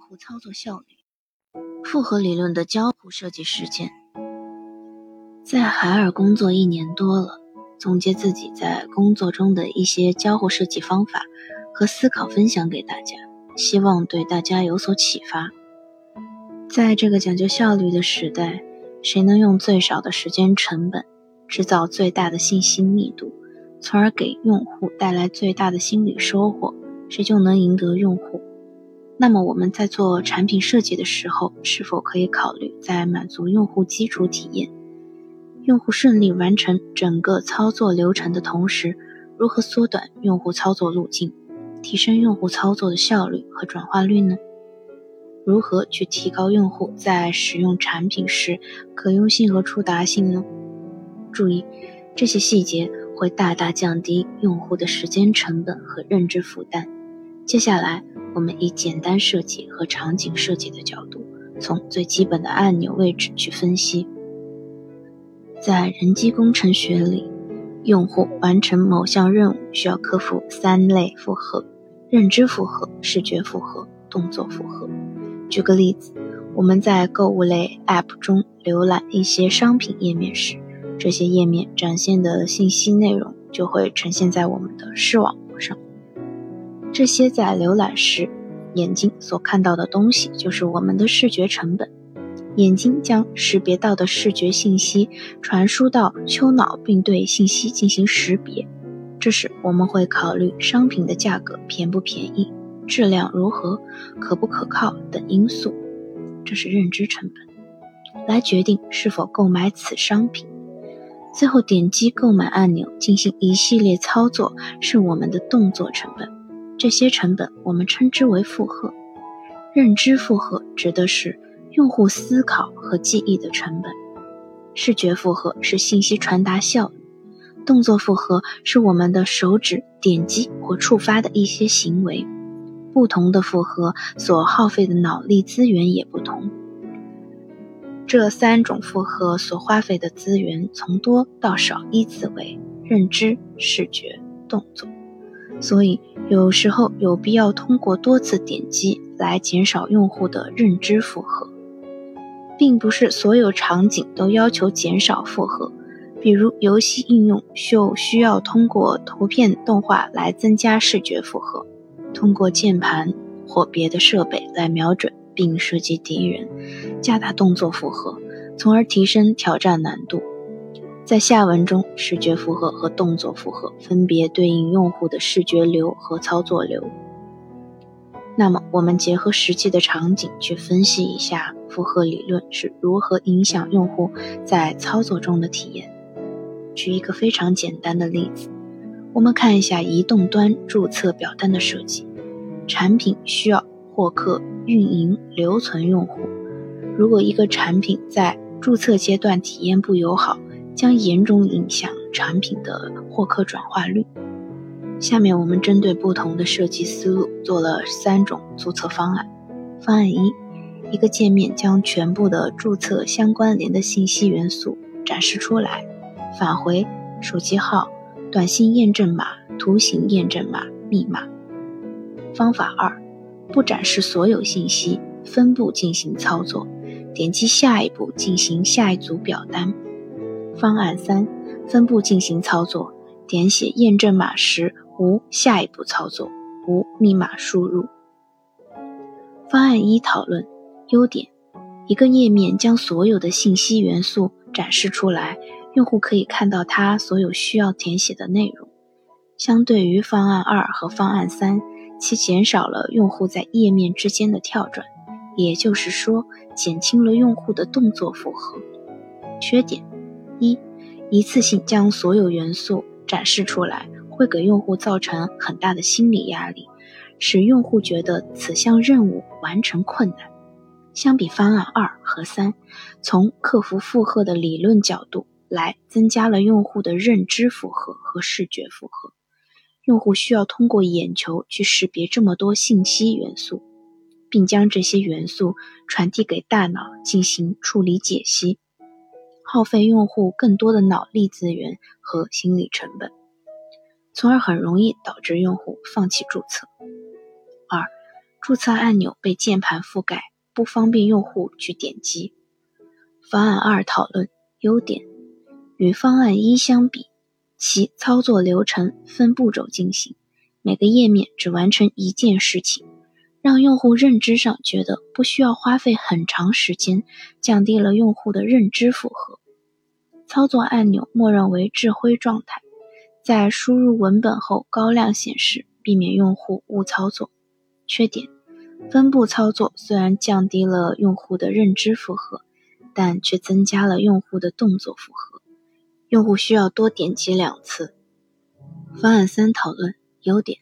户操作效率。复合理论的交互设计实践，在海尔工作一年多了，总结自己在工作中的一些交互设计方法和思考，分享给大家，希望对大家有所启发。在这个讲究效率的时代，谁能用最少的时间成本制造最大的信息密度，从而给用户带来最大的心理收获，谁就能赢得用户。那么我们在做产品设计的时候，是否可以考虑在满足用户基础体验、用户顺利完成整个操作流程的同时，如何缩短用户操作路径，提升用户操作的效率和转化率呢？如何去提高用户在使用产品时可用性和触达性呢？注意，这些细节会大大降低用户的时间成本和认知负担。接下来。我们以简单设计和场景设计的角度，从最基本的按钮位置去分析。在人机工程学里，用户完成某项任务需要克服三类负荷：认知负荷、视觉负荷、动作负荷。举个例子，我们在购物类 App 中浏览一些商品页面时，这些页面展现的信息内容就会呈现在我们的视网。这些在浏览时，眼睛所看到的东西就是我们的视觉成本。眼睛将识别到的视觉信息传输到丘脑，并对信息进行识别。这时，我们会考虑商品的价格便不便宜、质量如何、可不可靠等因素，这是认知成本，来决定是否购买此商品。最后，点击购买按钮进行一系列操作，是我们的动作成本。这些成本我们称之为负荷。认知负荷指的是用户思考和记忆的成本，视觉负荷是信息传达效率，动作负荷是我们的手指点击或触发的一些行为。不同的负荷所耗费的脑力资源也不同。这三种负荷所花费的资源从多到少依次为认知、视觉、动作。所以，有时候有必要通过多次点击来减少用户的认知负荷，并不是所有场景都要求减少负荷。比如，游戏应用就需要通过图片动画来增加视觉负荷，通过键盘或别的设备来瞄准并射击敌人，加大动作负荷，从而提升挑战难度。在下文中，视觉负荷和动作负荷分别对应用户的视觉流和操作流。那么，我们结合实际的场景去分析一下负荷理论是如何影响用户在操作中的体验。举一个非常简单的例子，我们看一下移动端注册表单的设计。产品需要获客、运营、留存用户。如果一个产品在注册阶段体验不友好，将严重影响产品的获客转化率。下面我们针对不同的设计思路做了三种注册方案。方案一，一个界面将全部的注册相关联的信息元素展示出来，返回手机号、短信验证码、图形验证码、密码。方法二，不展示所有信息，分步进行操作，点击下一步进行下一组表单。方案三，分步进行操作，点写验证码时无下一步操作，无密码输入。方案一讨论优点：一个页面将所有的信息元素展示出来，用户可以看到它所有需要填写的内容。相对于方案二和方案三，其减少了用户在页面之间的跳转，也就是说，减轻了用户的动作负荷。缺点。一，一次性将所有元素展示出来，会给用户造成很大的心理压力，使用户觉得此项任务完成困难。相比方案二和三，从克服负荷的理论角度来，增加了用户的认知负荷和视觉负荷。用户需要通过眼球去识别这么多信息元素，并将这些元素传递给大脑进行处理解析。耗费用户更多的脑力资源和心理成本，从而很容易导致用户放弃注册。二，注册按钮被键盘覆盖，不方便用户去点击。方案二讨论优点：与方案一相比，其操作流程分步骤进行，每个页面只完成一件事情，让用户认知上觉得不需要花费很长时间，降低了用户的认知负荷。操作按钮默认为智灰状态，在输入文本后高亮显示，避免用户误操作。缺点：分步操作虽然降低了用户的认知负荷，但却增加了用户的动作负荷，用户需要多点击两次。方案三讨论优点：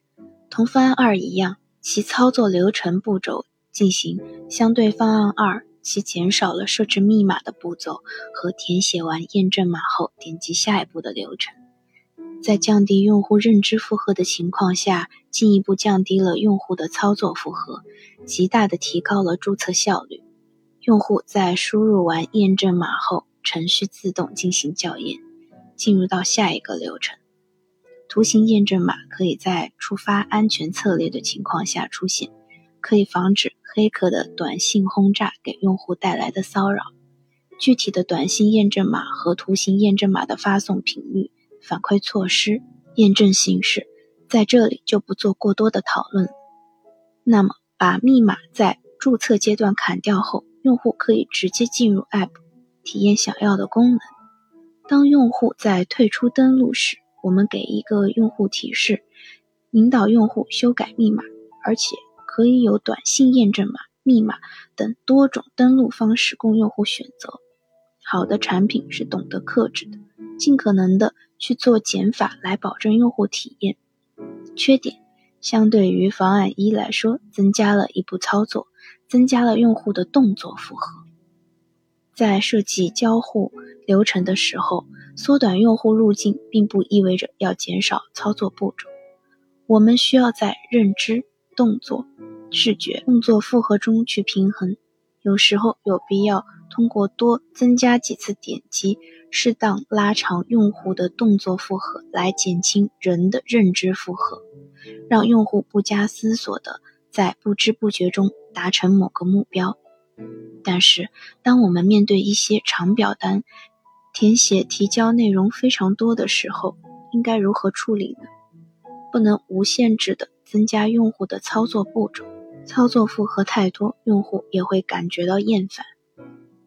同方案二一样，其操作流程步骤进行相对方案二。其减少了设置密码的步骤和填写完验证码后点击下一步的流程，在降低用户认知负荷的情况下，进一步降低了用户的操作负荷，极大的提高了注册效率。用户在输入完验证码后，程序自动进行校验，进入到下一个流程。图形验证码可以在触发安全策略的情况下出现，可以防止。黑客的短信轰炸给用户带来的骚扰，具体的短信验证码和图形验证码的发送频率、反馈措施、验证形式，在这里就不做过多的讨论。那么，把密码在注册阶段砍掉后，用户可以直接进入 App 体验想要的功能。当用户在退出登录时，我们给一个用户提示，引导用户修改密码，而且。可以有短信验证码、密码等多种登录方式供用户选择。好的产品是懂得克制的，尽可能的去做减法来保证用户体验。缺点，相对于方案一来说，增加了一步操作，增加了用户的动作负荷。在设计交互流程的时候，缩短用户路径，并不意味着要减少操作步骤。我们需要在认知。动作、视觉、动作负荷中去平衡，有时候有必要通过多增加几次点击，适当拉长用户的动作负荷，来减轻人的认知负荷，让用户不加思索的在不知不觉中达成某个目标。但是，当我们面对一些长表单，填写提交内容非常多的时候，应该如何处理呢？不能无限制的。增加用户的操作步骤，操作负荷太多，用户也会感觉到厌烦。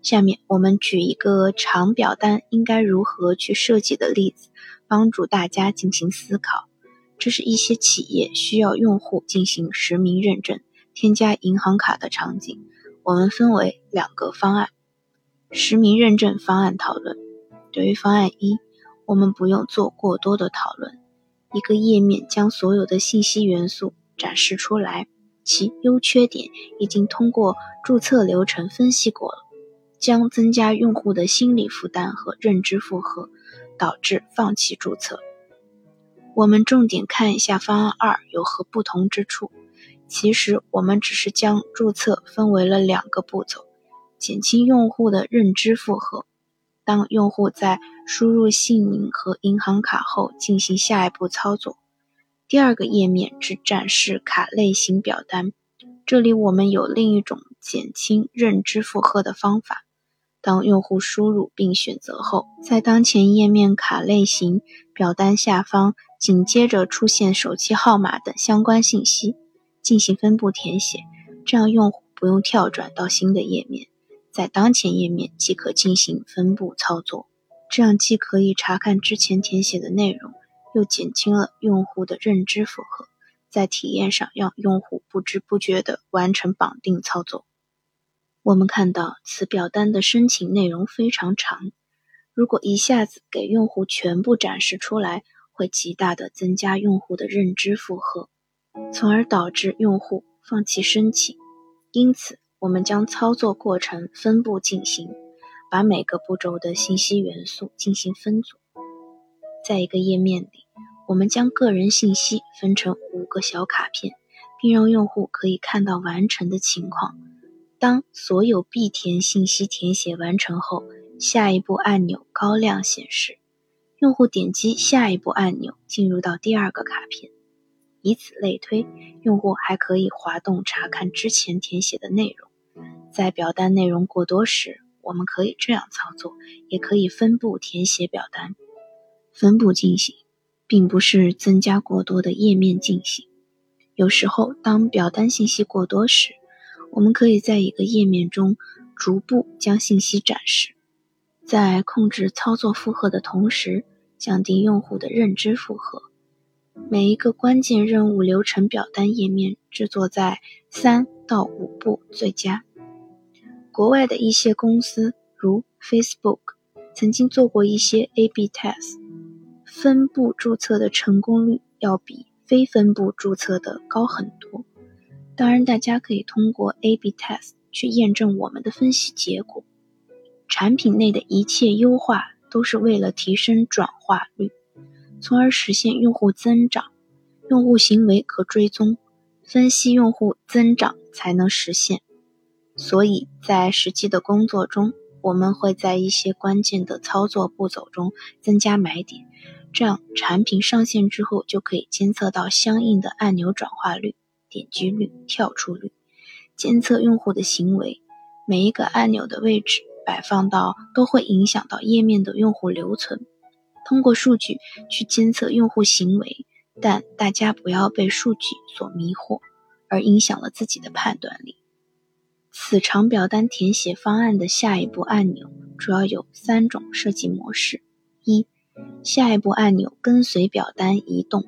下面我们举一个长表单应该如何去设计的例子，帮助大家进行思考。这是一些企业需要用户进行实名认证、添加银行卡的场景。我们分为两个方案：实名认证方案讨论。对于方案一，我们不用做过多的讨论。一个页面将所有的信息元素展示出来，其优缺点已经通过注册流程分析过了，将增加用户的心理负担和认知负荷，导致放弃注册。我们重点看一下方案二有何不同之处。其实我们只是将注册分为了两个步骤，减轻用户的认知负荷。当用户在输入姓名和银行卡后，进行下一步操作。第二个页面只展示卡类型表单，这里我们有另一种减轻认知负荷的方法。当用户输入并选择后，在当前页面卡类型表单下方紧接着出现手机号码等相关信息，进行分步填写，这样用户不用跳转到新的页面。在当前页面即可进行分步操作，这样既可以查看之前填写的内容，又减轻了用户的认知负荷，在体验上让用户不知不觉地完成绑定操作。我们看到此表单的申请内容非常长，如果一下子给用户全部展示出来，会极大的增加用户的认知负荷，从而导致用户放弃申请。因此。我们将操作过程分步进行，把每个步骤的信息元素进行分组。在一个页面里，我们将个人信息分成五个小卡片，并让用户可以看到完成的情况。当所有必填信息填写完成后，下一步按钮高亮显示，用户点击下一步按钮进入到第二个卡片。以此类推，用户还可以滑动查看之前填写的内容。在表单内容过多时，我们可以这样操作，也可以分步填写表单。分步进行，并不是增加过多的页面进行。有时候，当表单信息过多时，我们可以在一个页面中逐步将信息展示，在控制操作负荷的同时，降低用户的认知负荷。每一个关键任务流程表单页面制作在三到五步最佳。国外的一些公司，如 Facebook，曾经做过一些 A/B test，分步注册的成功率要比非分步注册的高很多。当然，大家可以通过 A/B test 去验证我们的分析结果。产品内的一切优化都是为了提升转化率。从而实现用户增长，用户行为可追踪，分析用户增长才能实现。所以在实际的工作中，我们会在一些关键的操作步骤中增加买点，这样产品上线之后就可以监测到相应的按钮转化率、点击率、跳出率，监测用户的行为。每一个按钮的位置摆放到都会影响到页面的用户留存。通过数据去监测用户行为，但大家不要被数据所迷惑，而影响了自己的判断力。此长表单填写方案的下一步按钮主要有三种设计模式：一、下一步按钮跟随表单移动；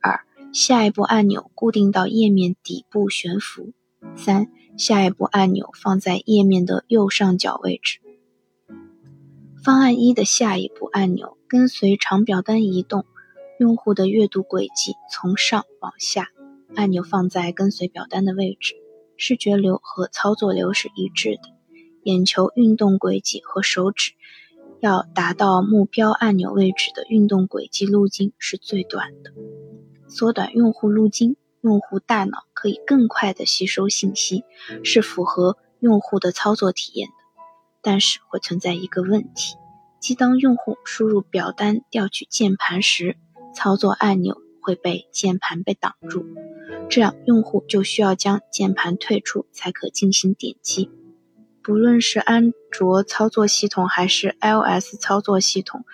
二、下一步按钮固定到页面底部悬浮；三、下一步按钮放在页面的右上角位置。方案一的下一步按钮。跟随长表单移动，用户的阅读轨迹从上往下，按钮放在跟随表单的位置，视觉流和操作流是一致的。眼球运动轨迹和手指要达到目标按钮位置的运动轨迹路径是最短的，缩短用户路径，用户大脑可以更快的吸收信息，是符合用户的操作体验的。但是会存在一个问题。即当用户输入表单调取键盘时，操作按钮会被键盘被挡住，这样用户就需要将键盘退出才可进行点击。不论是安卓操作系统还是 iOS 操作系统，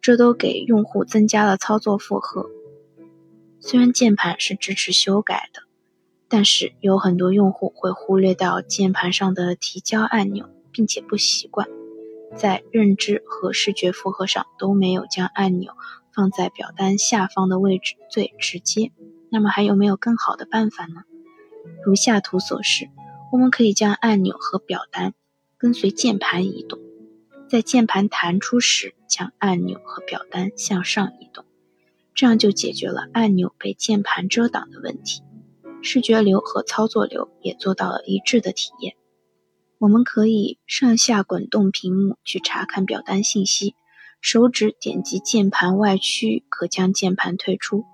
这都给用户增加了操作负荷。虽然键盘是支持修改的，但是有很多用户会忽略掉键盘上的提交按钮，并且不习惯。在认知和视觉负荷上都没有将按钮放在表单下方的位置最直接，那么还有没有更好的办法呢？如下图所示，我们可以将按钮和表单跟随键盘移动，在键盘弹出时将按钮和表单向上移动，这样就解决了按钮被键盘遮挡的问题，视觉流和操作流也做到了一致的体验。我们可以上下滚动屏幕去查看表单信息，手指点击键盘外区可将键盘退出。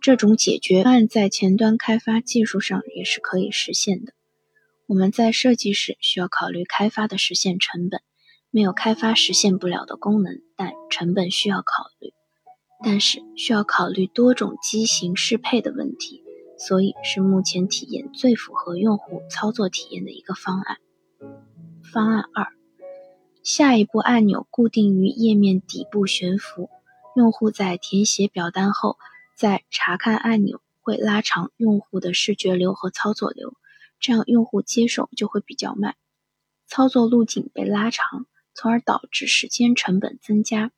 这种解决方案在前端开发技术上也是可以实现的。我们在设计时需要考虑开发的实现成本，没有开发实现不了的功能，但成本需要考虑。但是需要考虑多种机型适配的问题，所以是目前体验最符合用户操作体验的一个方案。方案二，下一步按钮固定于页面底部悬浮。用户在填写表单后，在查看按钮会拉长用户的视觉流和操作流，这样用户接手就会比较慢，操作路径被拉长，从而导致时间成本增加。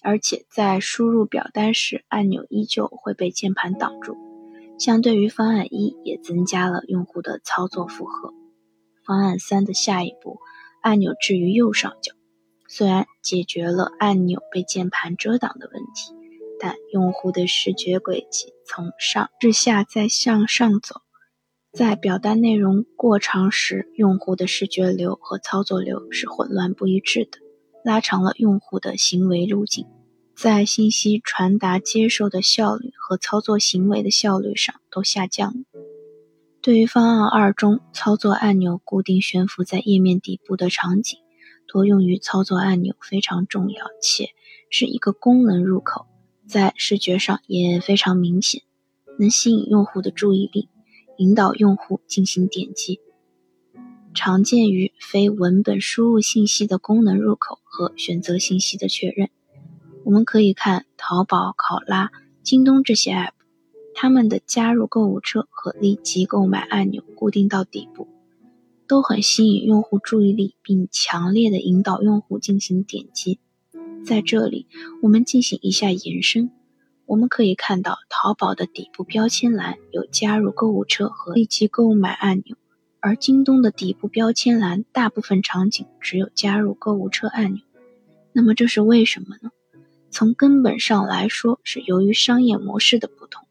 而且在输入表单时，按钮依旧会被键盘挡住，相对于方案一，也增加了用户的操作负荷。方案三的下一步，按钮置于右上角，虽然解决了按钮被键盘遮挡的问题，但用户的视觉轨迹从上至下再向上走，在表单内容过长时，用户的视觉流和操作流是混乱不一致的，拉长了用户的行为路径，在信息传达接受的效率和操作行为的效率上都下降了。对于方案二中操作按钮固定悬浮在页面底部的场景，多用于操作按钮非常重要，且是一个功能入口，在视觉上也非常明显。能吸引用户的注意力，引导用户进行点击。常见于非文本输入信息的功能入口和选择信息的确认。我们可以看淘宝、考拉、京东这些 app，它们的加入购物车和立即购买按钮固定到底部，都很吸引用户注意力，并强烈的引导用户进行点击。在这里，我们进行一下延伸。我们可以看到，淘宝的底部标签栏有加入购物车和立即购买按钮，而京东的底部标签栏大部分场景只有加入购物车按钮。那么这是为什么呢？从根本上来说，是由于商业模式的不同。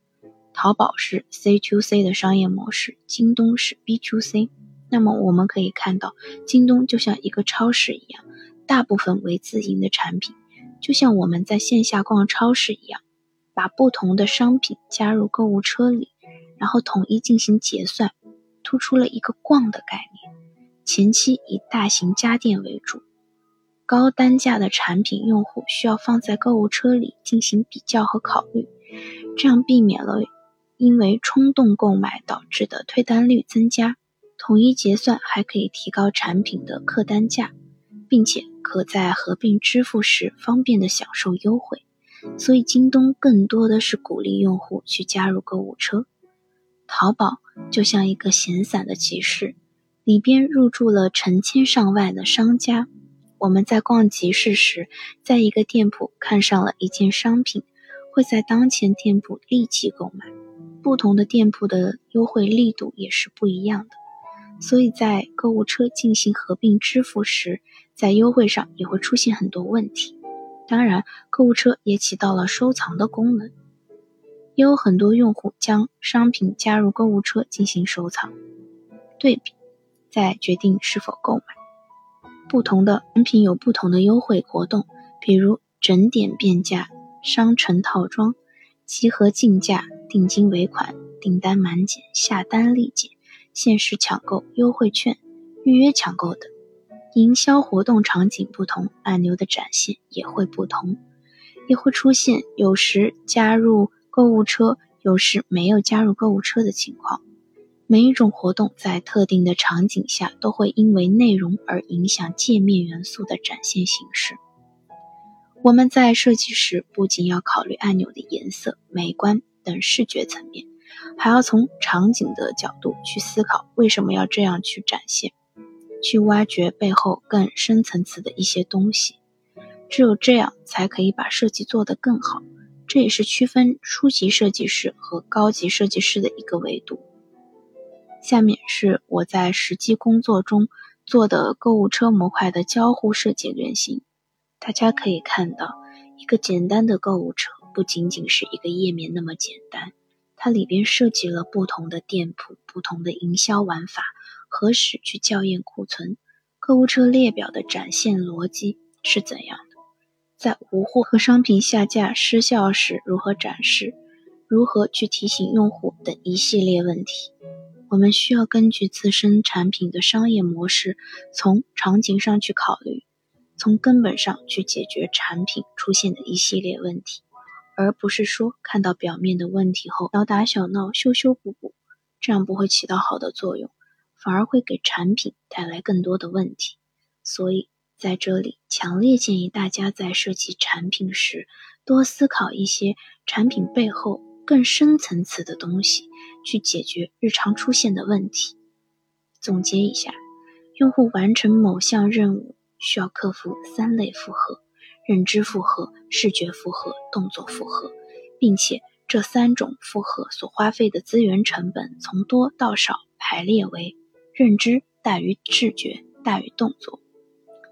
淘宝是 C to C 的商业模式，京东是 B to C。那么我们可以看到，京东就像一个超市一样，大部分为自营的产品，就像我们在线下逛超市一样。把不同的商品加入购物车里，然后统一进行结算，突出了一个“逛”的概念。前期以大型家电为主，高单价的产品用户需要放在购物车里进行比较和考虑，这样避免了因为冲动购买导致的退单率增加。统一结算还可以提高产品的客单价，并且可在合并支付时方便的享受优惠。所以，京东更多的是鼓励用户去加入购物车。淘宝就像一个闲散的集市，里边入驻了成千上万的商家。我们在逛集市时，在一个店铺看上了一件商品，会在当前店铺立即购买。不同的店铺的优惠力度也是不一样的，所以在购物车进行合并支付时，在优惠上也会出现很多问题。当然，购物车也起到了收藏的功能，也有很多用户将商品加入购物车进行收藏、对比，再决定是否购买。不同的产品有不同的优惠活动，比如整点变价、商城套装、集合竞价、定金尾款、订单满减、下单立减、限时抢购、优惠券、预约抢购等。营销活动场景不同，按钮的展现也会不同，也会出现有时加入购物车，有时没有加入购物车的情况。每一种活动在特定的场景下，都会因为内容而影响界面元素的展现形式。我们在设计时，不仅要考虑按钮的颜色、美观等视觉层面，还要从场景的角度去思考为什么要这样去展现。去挖掘背后更深层次的一些东西，只有这样才可以把设计做得更好。这也是区分初级设计师和高级设计师的一个维度。下面是我在实际工作中做的购物车模块的交互设计原型。大家可以看到，一个简单的购物车不仅仅是一个页面那么简单，它里边设计了不同的店铺、不同的营销玩法。何时去校验库存？购物车列表的展现逻辑是怎样的？在无货和商品下架失效时如何展示？如何去提醒用户等一系列问题？我们需要根据自身产品的商业模式，从场景上去考虑，从根本上去解决产品出现的一系列问题，而不是说看到表面的问题后小打小闹、修修补补，这样不会起到好的作用。反而会给产品带来更多的问题，所以在这里强烈建议大家在设计产品时，多思考一些产品背后更深层次的东西，去解决日常出现的问题。总结一下，用户完成某项任务需要克服三类负荷：认知负荷、视觉负荷、动作负荷，并且这三种负荷所花费的资源成本从多到少排列为。认知大于视觉大于动作，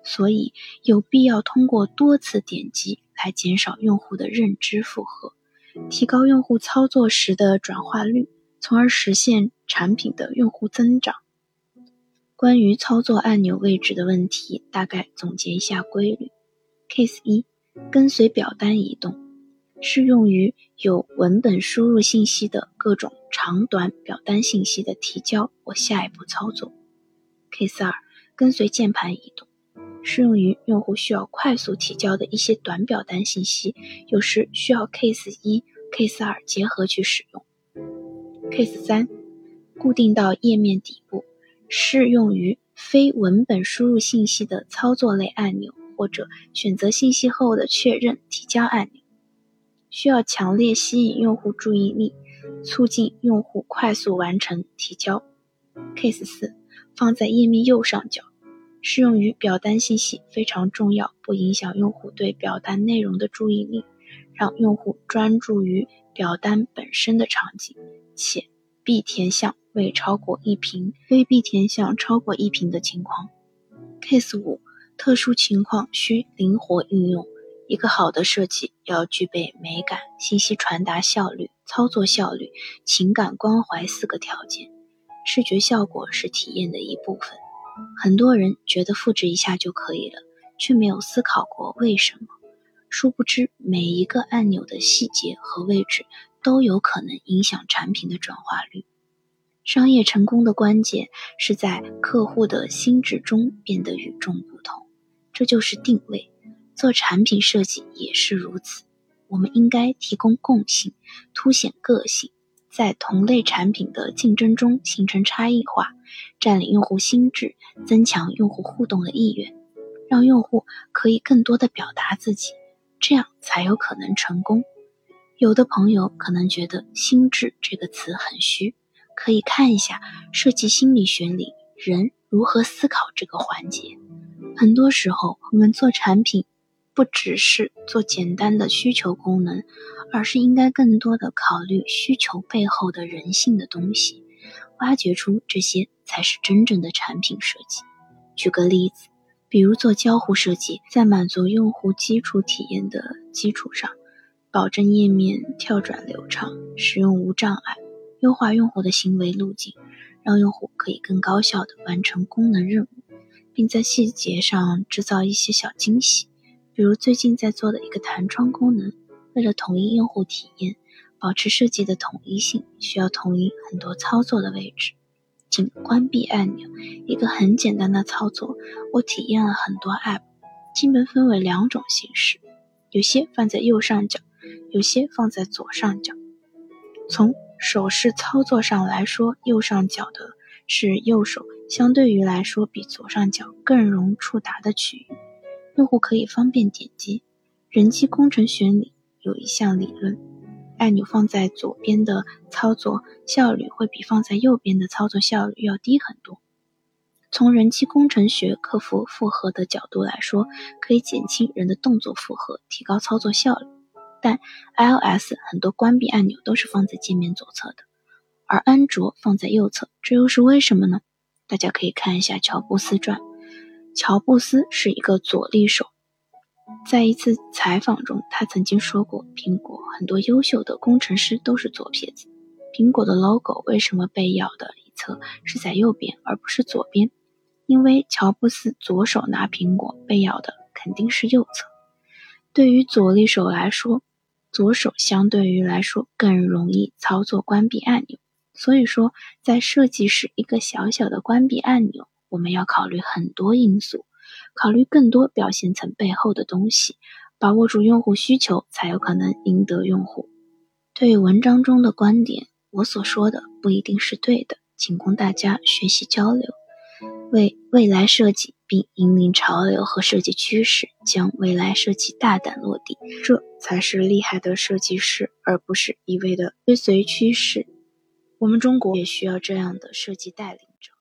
所以有必要通过多次点击来减少用户的认知负荷，提高用户操作时的转化率，从而实现产品的用户增长。关于操作按钮位置的问题，大概总结一下规律：Case 一，跟随表单移动，适用于有文本输入信息的各种。长短表单信息的提交或下一步操作。Case 二，跟随键盘移动，适用于用户需要快速提交的一些短表单信息，有时需要 Case 一、Case 二结合去使用。Case 三，固定到页面底部，适用于非文本输入信息的操作类按钮，或者选择信息后的确认提交按钮，需要强烈吸引用户注意力，促进用户快速完成提交。Case 四，放在页面右上角，适用于表单信息非常重要，不影响用户对表单内容的注意力，让用户专注于表单本身的场景，且必填项未超过一屏，非必填项超过一屏的情况。Case 五，特殊情况需灵活应用。一个好的设计要具备美感、信息传达效率、操作效率、情感关怀四个条件。视觉效果是体验的一部分，很多人觉得复制一下就可以了，却没有思考过为什么。殊不知，每一个按钮的细节和位置都有可能影响产品的转化率。商业成功的关键是在客户的心智中变得与众不同，这就是定位。做产品设计也是如此，我们应该提供共性，凸显个性。在同类产品的竞争中形成差异化，占领用户心智，增强用户互动的意愿，让用户可以更多的表达自己，这样才有可能成功。有的朋友可能觉得“心智”这个词很虚，可以看一下设计心理学里人如何思考这个环节。很多时候，我们做产品。不只是做简单的需求功能，而是应该更多的考虑需求背后的人性的东西，挖掘出这些才是真正的产品设计。举个例子，比如做交互设计，在满足用户基础体验的基础上，保证页面跳转流畅、使用无障碍，优化用户的行为路径，让用户可以更高效的完成功能任务，并在细节上制造一些小惊喜。比如最近在做的一个弹窗功能，为了统一用户体验，保持设计的统一性，需要统一很多操作的位置。仅关闭按钮，一个很简单的操作，我体验了很多 App，基本分为两种形式，有些放在右上角，有些放在左上角。从手势操作上来说，右上角的是右手相对于来说比左上角更容触达的区域。用户可以方便点击。人机工程学里有一项理论，按钮放在左边的操作效率会比放在右边的操作效率要低很多。从人机工程学克服负荷的角度来说，可以减轻人的动作负荷，提高操作效率。但 iOS 很多关闭按钮都是放在界面左侧的，而安卓放在右侧，这又是为什么呢？大家可以看一下乔布斯传。乔布斯是一个左利手，在一次采访中，他曾经说过，苹果很多优秀的工程师都是左撇子。苹果的 logo 为什么被咬的一侧是在右边而不是左边？因为乔布斯左手拿苹果，被咬的肯定是右侧。对于左利手来说，左手相对于来说更容易操作关闭按钮，所以说在设计时，一个小小的关闭按钮。我们要考虑很多因素，考虑更多表现层背后的东西，把握住用户需求，才有可能赢得用户。对于文章中的观点，我所说的不一定是对的，仅供大家学习交流。为未来设计，并引领潮流和设计趋势，将未来设计大胆落地，这才是厉害的设计师，而不是一味的追随趋势。我们中国也需要这样的设计带领者。